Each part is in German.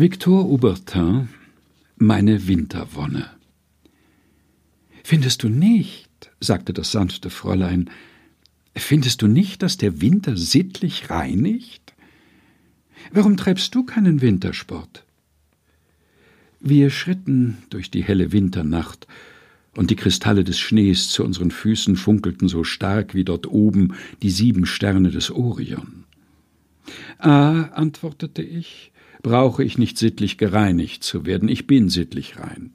Victor Aubertin Meine Winterwonne Findest du nicht, sagte das sanfte Fräulein, findest du nicht, dass der Winter sittlich reinigt? Warum treibst du keinen Wintersport? Wir schritten durch die helle Winternacht, und die Kristalle des Schnees zu unseren Füßen funkelten so stark wie dort oben die sieben Sterne des Orion. Ah, antwortete ich, brauche ich nicht sittlich gereinigt zu werden, ich bin sittlich rein.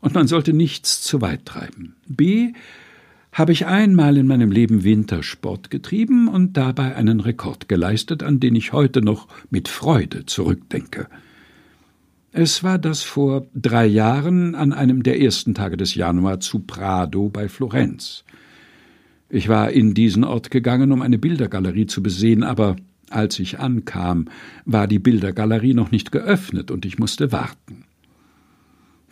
Und man sollte nichts zu weit treiben. B. Habe ich einmal in meinem Leben Wintersport getrieben und dabei einen Rekord geleistet, an den ich heute noch mit Freude zurückdenke. Es war das vor drei Jahren an einem der ersten Tage des Januar zu Prado bei Florenz. Ich war in diesen Ort gegangen, um eine Bildergalerie zu besehen, aber als ich ankam, war die Bildergalerie noch nicht geöffnet und ich musste warten.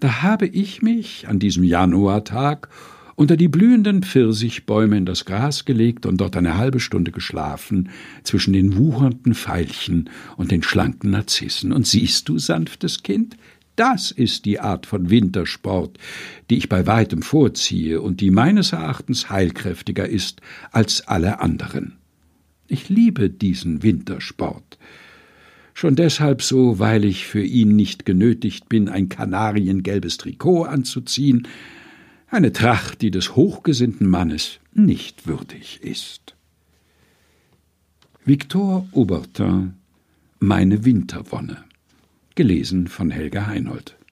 Da habe ich mich an diesem Januartag unter die blühenden Pfirsichbäume in das Gras gelegt und dort eine halbe Stunde geschlafen zwischen den wuchernden Veilchen und den schlanken Narzissen. Und siehst du, sanftes Kind, das ist die Art von Wintersport, die ich bei weitem vorziehe und die meines Erachtens heilkräftiger ist als alle anderen. Ich liebe diesen Wintersport. Schon deshalb so, weil ich für ihn nicht genötigt bin, ein kanariengelbes Trikot anzuziehen, eine Tracht, die des hochgesinnten Mannes nicht würdig ist. Victor Aubertin Meine Winterwonne gelesen von Helga Heinold